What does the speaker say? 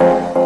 Bye.